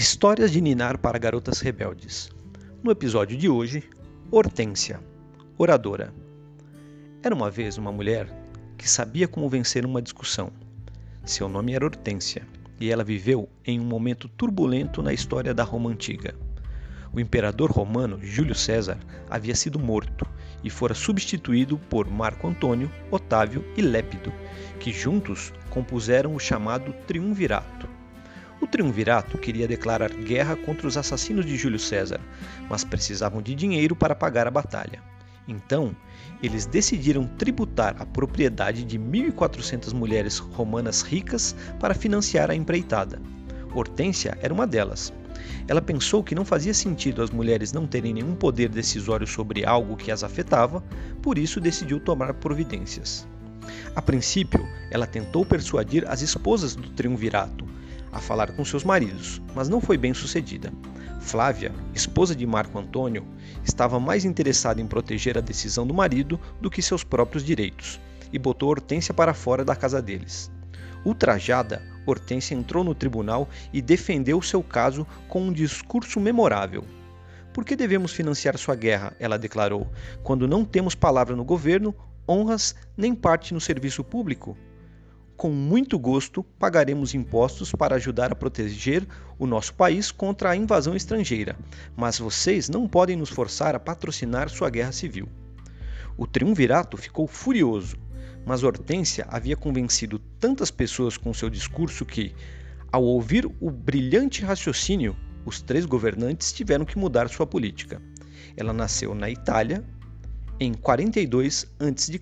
Histórias de Ninar para Garotas Rebeldes. No episódio de hoje, Hortência, oradora. Era uma vez uma mulher que sabia como vencer uma discussão. Seu nome era Hortência e ela viveu em um momento turbulento na história da Roma antiga. O imperador romano Júlio César havia sido morto e fora substituído por Marco Antônio, Otávio e Lépido, que juntos compuseram o chamado Triunvirato. Triunvirato queria declarar guerra contra os assassinos de Júlio César, mas precisavam de dinheiro para pagar a batalha. Então, eles decidiram tributar a propriedade de 1.400 mulheres romanas ricas para financiar a empreitada. Hortência era uma delas. Ela pensou que não fazia sentido as mulheres não terem nenhum poder decisório sobre algo que as afetava, por isso decidiu tomar providências. A princípio, ela tentou persuadir as esposas do triunvirato a falar com seus maridos, mas não foi bem sucedida. Flávia, esposa de Marco Antônio, estava mais interessada em proteger a decisão do marido do que seus próprios direitos, e botou Hortência para fora da casa deles. Ultrajada, Hortência entrou no tribunal e defendeu seu caso com um discurso memorável. Por que devemos financiar sua guerra? Ela declarou, quando não temos palavra no governo, honras nem parte no serviço público? Com muito gosto, pagaremos impostos para ajudar a proteger o nosso país contra a invasão estrangeira, mas vocês não podem nos forçar a patrocinar sua guerra civil. O triunvirato ficou furioso mas Hortência havia convencido tantas pessoas com seu discurso que, ao ouvir o brilhante raciocínio, os três governantes tiveram que mudar sua política. Ela nasceu na Itália em 42 a.C.